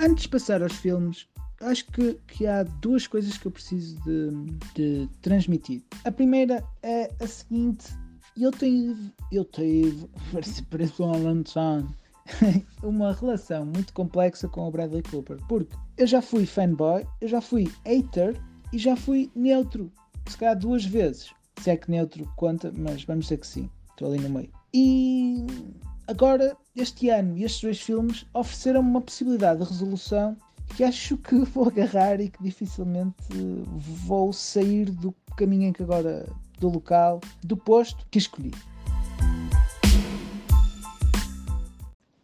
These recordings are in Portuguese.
Antes de passar aos filmes, acho que, que há duas coisas que eu preciso de, de transmitir. A primeira é a seguinte: eu tive, eu tive, parece um Alan uma relação muito complexa com o Bradley Cooper, porque eu já fui fanboy, eu já fui hater e já fui neutro, se calhar duas vezes. Se é que neutro conta, mas vamos dizer que sim, estou ali no meio. E agora, este ano e estes dois filmes ofereceram uma possibilidade de resolução que acho que vou agarrar e que dificilmente vou sair do caminho em que agora, do local, do posto que escolhi.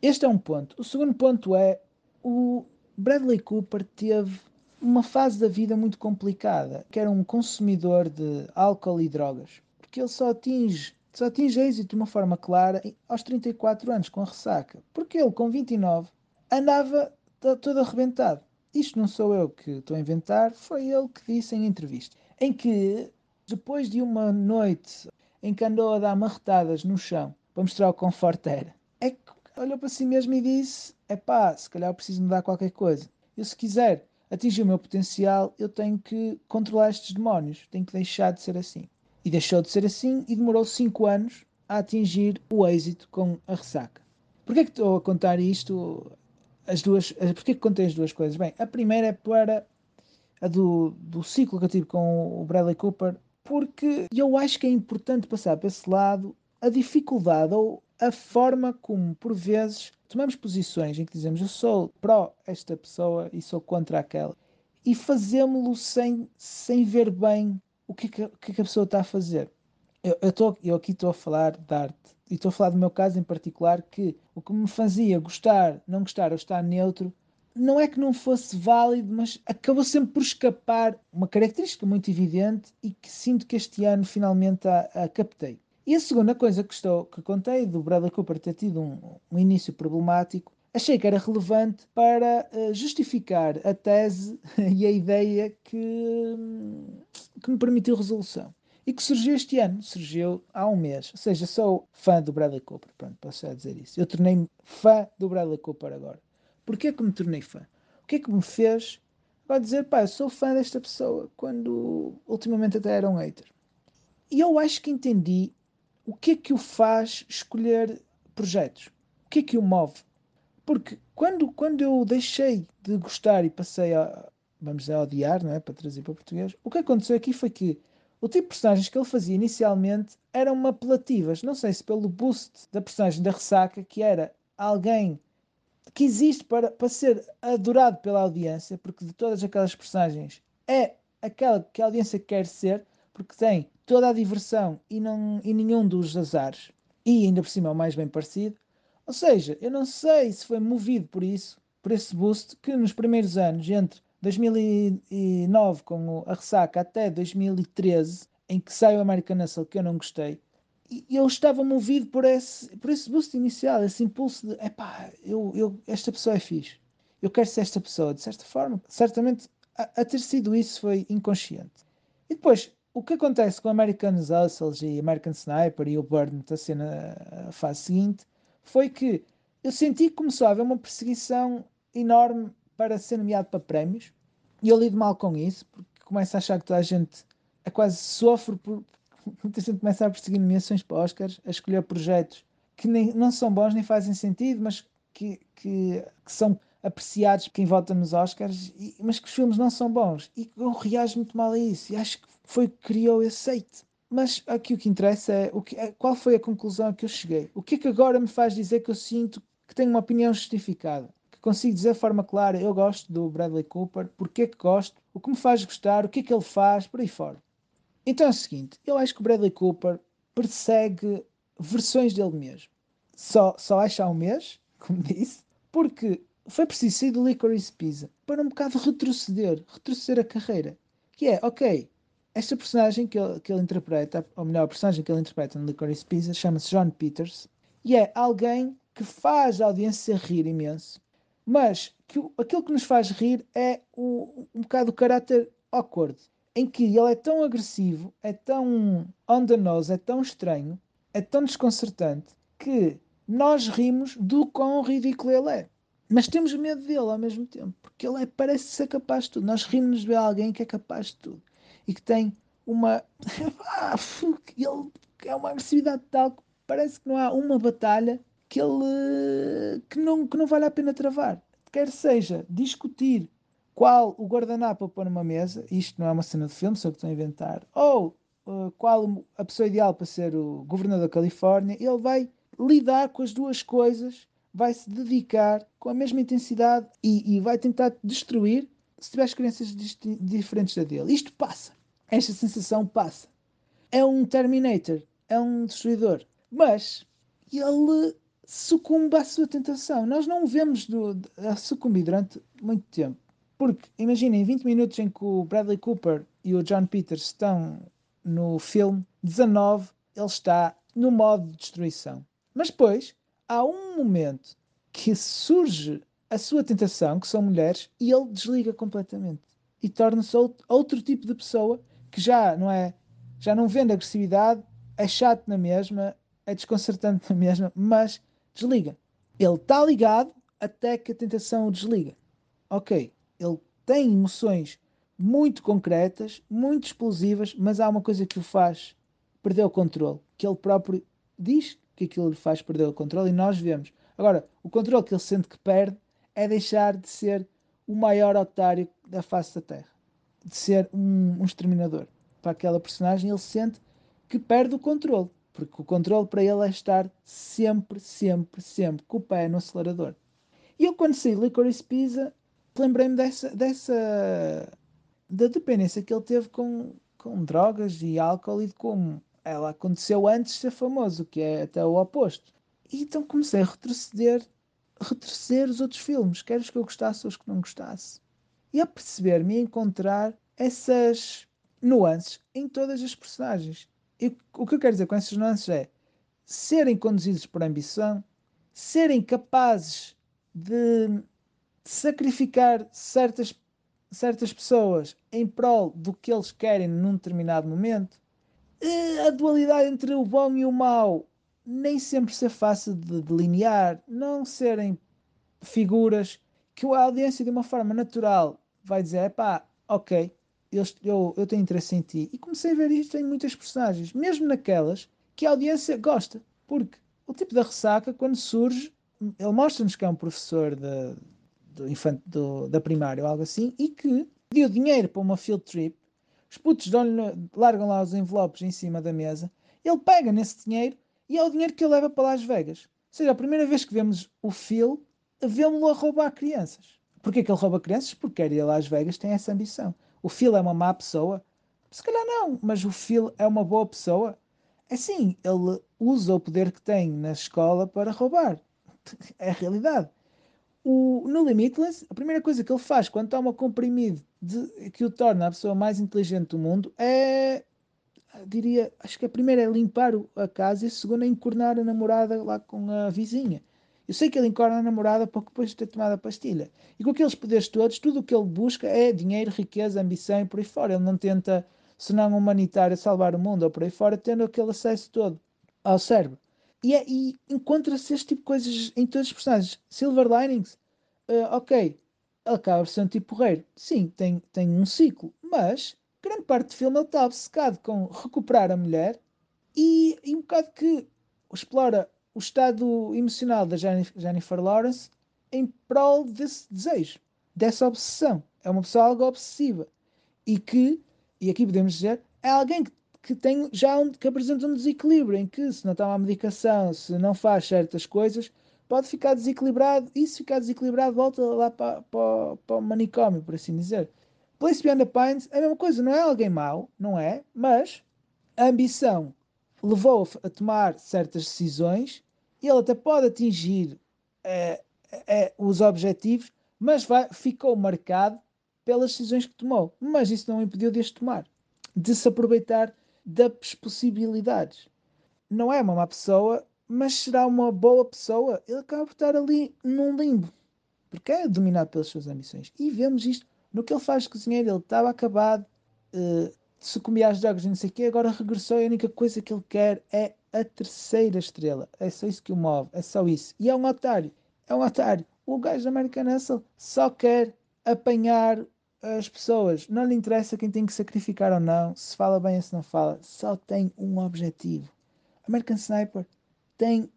Este é um ponto. O segundo ponto é o Bradley Cooper teve uma fase da vida muito complicada, que era um consumidor de álcool e drogas, porque ele só atinge, só atinge êxito de uma forma clara aos 34 anos com a ressaca, porque ele com 29 andava todo arrebentado. Isto não sou eu que estou a inventar, foi ele que disse em entrevista, em que depois de uma noite em que andou a dar marretadas no chão para mostrar o conforto era, é que olhou para si mesmo e disse: é pá, se calhar eu preciso mudar qualquer coisa. Eu, se quiser atingir o meu potencial, eu tenho que controlar estes demónios, tenho que deixar de ser assim. E deixou de ser assim e demorou 5 anos a atingir o êxito com a ressaca. Porquê que estou a contar isto? As duas, porquê que contei as duas coisas? Bem, a primeira é para a do, do ciclo que eu tive com o Bradley Cooper, porque eu acho que é importante passar para esse lado a dificuldade ou a forma como, por vezes, tomamos posições em que dizemos eu sou pró esta pessoa e sou contra aquela e fazemos-lo sem, sem ver bem o que, que, que a pessoa está a fazer. Eu, eu, tô, eu aqui estou a falar de arte e estou a falar do meu caso em particular que o que me fazia gostar, não gostar ou estar neutro não é que não fosse válido, mas acabou sempre por escapar uma característica muito evidente e que sinto que este ano finalmente a, a captei. E a segunda coisa que, estou, que contei do Bradley Cooper ter tido um, um início problemático, achei que era relevante para uh, justificar a tese e a ideia que, que me permitiu resolução. E que surgiu este ano, surgiu há um mês. Ou seja, sou fã do Bradley Cooper. Pronto, posso já dizer isso. Eu tornei-me fã do Bradley Cooper agora. Porquê que me tornei fã? O que é que me fez agora dizer, pá, eu sou fã desta pessoa, quando ultimamente até era um hater? E eu acho que entendi o que é que o faz escolher projetos? O que é que o move? Porque quando, quando eu deixei de gostar e passei a, vamos dizer, a odiar, não é? para trazer para português, o que aconteceu aqui foi que o tipo de personagens que ele fazia inicialmente eram apelativas. Não sei se pelo boost da personagem da ressaca, que era alguém que existe para, para ser adorado pela audiência, porque de todas aquelas personagens é aquela que a audiência quer ser, porque tem toda a diversão e, não, e nenhum dos azares, e ainda por cima é o mais bem parecido. Ou seja, eu não sei se foi movido por isso, por esse boost, que nos primeiros anos, entre 2009 com a ressaca até 2013, em que sai o American Hustle, que eu não gostei, e eu estava movido por esse, por esse boost inicial, esse impulso de, epá, eu, eu, esta pessoa é fixe, eu quero ser esta pessoa, de certa forma. Certamente, a, a ter sido isso foi inconsciente. E depois, o que acontece com American Hustles e American Sniper e o Burn a ser na fase seguinte foi que eu senti que começou a haver uma perseguição enorme para ser nomeado para prémios e eu lido mal com isso porque começo a achar que toda a gente é quase sofre por muita gente começa a perseguir nomeações para Oscars, a escolher projetos que nem, não são bons nem fazem sentido, mas que, que, que são apreciados por quem vota nos Oscars, e, mas que os filmes não são bons. E eu reajo muito mal a isso. E acho que foi que criou esse hate. Mas aqui o que interessa é, o que, é qual foi a conclusão a que eu cheguei. O que é que agora me faz dizer que eu sinto que tenho uma opinião justificada? Que consigo dizer de forma clara, eu gosto do Bradley Cooper, porque é que gosto, o que me faz gostar, o que é que ele faz, por aí fora. Então é o seguinte, eu acho que o Bradley Cooper persegue versões dele mesmo. Só, só acha há um mês, como disse, porque foi preciso sair do Licorice Pizza para um bocado retroceder, retroceder a carreira. Que é, ok, esta personagem que ele, que ele interpreta, ou melhor, a personagem que ele interpreta no Licorice Pizza, chama-se John Peters, e é alguém que faz a audiência rir imenso, mas que aquilo que nos faz rir é o, um bocado o caráter awkward, em que ele é tão agressivo, é tão on the nose, é tão estranho, é tão desconcertante, que nós rimos do quão ridículo ele é. Mas temos medo dele ao mesmo tempo, porque ele é, parece ser capaz de tudo. Nós rimos de alguém que é capaz de tudo e que tem uma. Ah, ele é uma agressividade tal que parece que não há uma batalha que ele que não, que não vale a pena travar. Quer seja discutir qual o guardanapo a pôr numa mesa, isto não é uma cena de filme, só que estou a inventar, ou uh, qual a pessoa ideal para ser o governador da Califórnia, ele vai lidar com as duas coisas, vai se dedicar com a mesma intensidade e, e vai tentar destruir se tiver experiências diferentes da dele. Isto passa. Esta sensação passa. É um Terminator, é um destruidor. Mas ele sucumbe à sua tentação. Nós não o vemos do, a sucumbir durante muito tempo. Porque, imaginem, 20 minutos em que o Bradley Cooper e o John Peters estão no filme, 19 ele está no modo de destruição. Mas depois há um momento que surge a sua tentação, que são mulheres, e ele desliga completamente e torna-se outro tipo de pessoa que já não é, já não vende agressividade, é chato na mesma, é desconcertante na mesma, mas desliga. Ele está ligado até que a tentação o desliga. Ok, ele tem emoções muito concretas, muito explosivas, mas há uma coisa que o faz perder o controle, que ele próprio diz que aquilo lhe faz perder o controle e nós vemos. Agora, o controle que ele sente que perde é deixar de ser o maior otário da face da Terra, de ser um, um exterminador. Para aquela personagem, ele sente que perde o controle, porque o controle para ele é estar sempre, sempre, sempre com o pé no acelerador. E eu, quando saí Licorice Pizza, lembrei-me dessa, dessa da dependência que ele teve com, com drogas e álcool e de como ela aconteceu antes de ser famoso, que é até o oposto. E então comecei a retroceder, retroceder os outros filmes, quer os que eu gostasse ou os que não gostasse. E a perceber-me e encontrar essas nuances em todas as personagens. E o que eu quero dizer com essas nuances é serem conduzidos por ambição, serem capazes de sacrificar certas, certas pessoas em prol do que eles querem num determinado momento, a dualidade entre o bom e o mau nem sempre ser fácil de delinear, não serem figuras que a audiência de uma forma natural vai dizer, pá, ok, eu, eu, eu tenho interesse em ti. E comecei a ver isto em muitas personagens, mesmo naquelas que a audiência gosta, porque o tipo da ressaca, quando surge, ele mostra-nos que é um professor de, do infante, do, da primária ou algo assim, e que deu dinheiro para uma field trip, os putos largam lá os envelopes em cima da mesa, ele pega nesse dinheiro e é o dinheiro que ele leva para Las Vegas. Ou seja, a primeira vez que vemos o Phil, vemos-lo a roubar crianças. Porquê que ele rouba crianças? Porque quer ir a Las Vegas, tem essa ambição. O Phil é uma má pessoa? Se calhar não, mas o Phil é uma boa pessoa? É sim, ele usa o poder que tem na escola para roubar. É a realidade. O, no Limitless, a primeira coisa que ele faz quando toma comprimido de, que o torna a pessoa mais inteligente do mundo é, diria, acho que a primeira é limpar a casa e a segunda é encornar a namorada lá com a vizinha. Eu sei que ele encorna a namorada pouco depois de ter tomado a pastilha. E com aqueles poderes todos, tudo o que ele busca é dinheiro, riqueza, ambição e por aí fora. Ele não tenta, se não humanitário, salvar o mundo ou por aí fora, tendo aquele acesso todo ao cérebro. E, é, e encontra-se este tipo de coisas em todos os personagens. Silver Linings, uh, ok, ele acaba por ser um tipo porreiro. Sim, tem, tem um ciclo, mas grande parte do filme ele está obcecado com recuperar a mulher e, e um bocado que explora o estado emocional da Jennifer Lawrence em prol desse desejo, dessa obsessão. É uma pessoa algo obsessiva e que, e aqui podemos dizer, é alguém que que tem já um, que apresenta um desequilíbrio em que se não toma a medicação, se não faz certas coisas, pode ficar desequilibrado e se ficar desequilibrado volta lá para, para, para o manicômio, por assim dizer. Place Beyond the Pines é a mesma coisa, não é alguém mau, não é, mas a ambição levou a tomar certas decisões e ele até pode atingir é, é, os objetivos, mas vai, ficou marcado pelas decisões que tomou. Mas isso não o impediu de as tomar, de se aproveitar das possibilidades. Não é uma má pessoa, mas será uma boa pessoa. Ele acaba por estar ali num limbo, porque é dominado pelas suas ambições. E vemos isto no que ele faz de cozinheiro. Ele estava acabado, uh, se comia as drogas e não sei o quê, agora regressou e a única coisa que ele quer é a terceira estrela. É só isso que o move, é só isso. E é um otário. É um otário. o gajo da American Hustle só quer apanhar as pessoas. Não lhe interessa quem tem que sacrificar ou não, se fala bem ou se não fala. Só tem um objetivo. American Sniper tem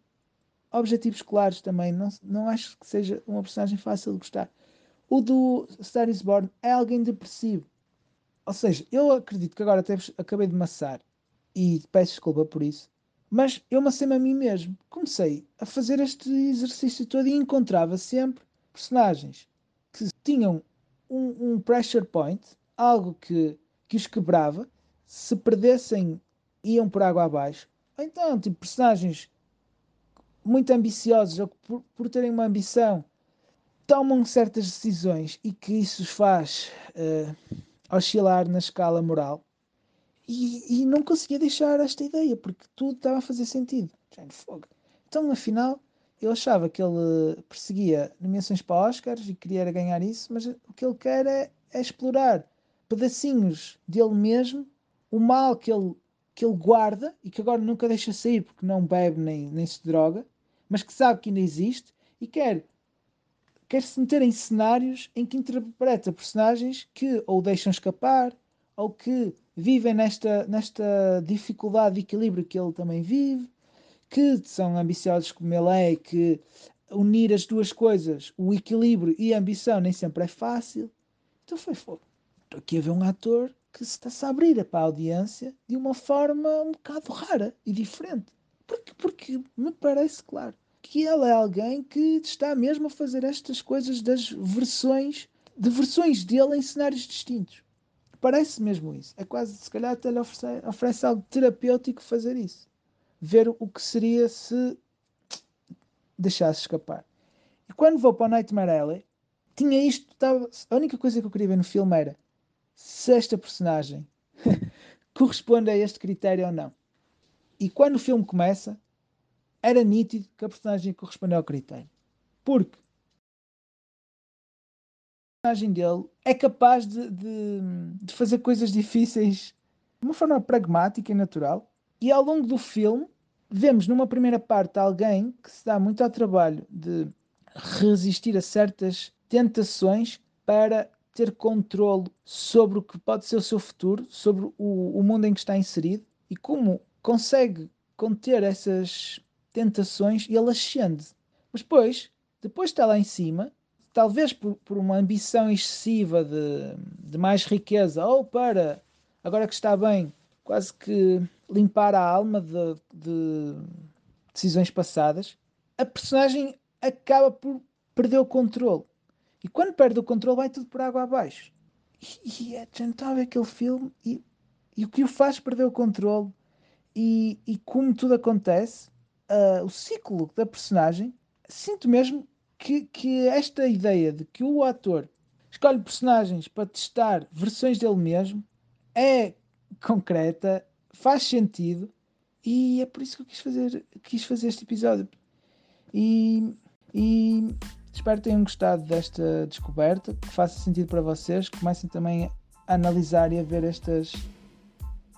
objetivos claros também. Não, não acho que seja uma personagem fácil de gostar. O do Star is Born é alguém depressivo. Ou seja, eu acredito que agora até acabei de maçar e peço desculpa por isso. Mas eu macei-me a mim mesmo. Comecei a fazer este exercício todo e encontrava sempre personagens que tinham um, um pressure point, algo que, que os quebrava. Se perdessem, iam por água abaixo. Então, tipo, personagens muito ambiciosos, ou por, por terem uma ambição, tomam certas decisões e que isso os faz uh, oscilar na escala moral. E, e, não conseguia deixar esta ideia, porque tudo estava a fazer sentido. Então, afinal, eu achava que ele perseguia nomeações para Oscars e queria ganhar isso, mas o que ele quer é, é explorar pedacinhos dele mesmo, o mal que ele, que ele guarda e que agora nunca deixa sair porque não bebe nem, nem se droga, mas que sabe que ainda existe e quer quer se meter em cenários em que interpreta personagens que ou deixam escapar ou que vivem nesta, nesta dificuldade de equilíbrio que ele também vive, que são ambiciosos como ele é, que unir as duas coisas, o equilíbrio e a ambição, nem sempre é fácil. Então foi fogo. Estou aqui a ver um ator que se está a abrir para a audiência de uma forma um bocado rara e diferente. Porque, porque me parece claro que ele é alguém que está mesmo a fazer estas coisas das versões, de versões dele em cenários distintos. Parece mesmo isso. É quase, se calhar, até lhe oferece, oferece algo terapêutico fazer isso. Ver o que seria se deixasse escapar. E quando vou para o Nightmare Alley, tinha isto. Tava, a única coisa que eu queria ver no filme era se esta personagem corresponde a este critério ou não. E quando o filme começa, era nítido que a personagem correspondeu ao critério. Porque a personagem dele é capaz de, de, de, fazer coisas difíceis de uma forma pragmática e natural. E ao longo do filme, vemos numa primeira parte alguém que se dá muito ao trabalho de resistir a certas tentações para ter controle sobre o que pode ser o seu futuro, sobre o, o mundo em que está inserido e como consegue conter essas tentações e ele ascende. Mas depois, depois está lá em cima, talvez por, por uma ambição excessiva de, de mais riqueza, ou para, agora que está bem, quase que limpar a alma de, de decisões passadas, a personagem acaba por perder o controle. E quando perde o controle, vai tudo por água abaixo. E, e é ver aquele filme e, e o que o faz perder o controle e, e como tudo acontece uh, o ciclo da personagem, sinto mesmo que, que esta ideia de que o ator escolhe personagens para testar versões dele mesmo é concreta, faz sentido e é por isso que eu quis fazer, quis fazer este episódio. E, e espero que tenham gostado desta descoberta, que faça sentido para vocês, que comecem também a analisar e a ver estas,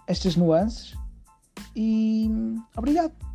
estas nuances. E obrigado!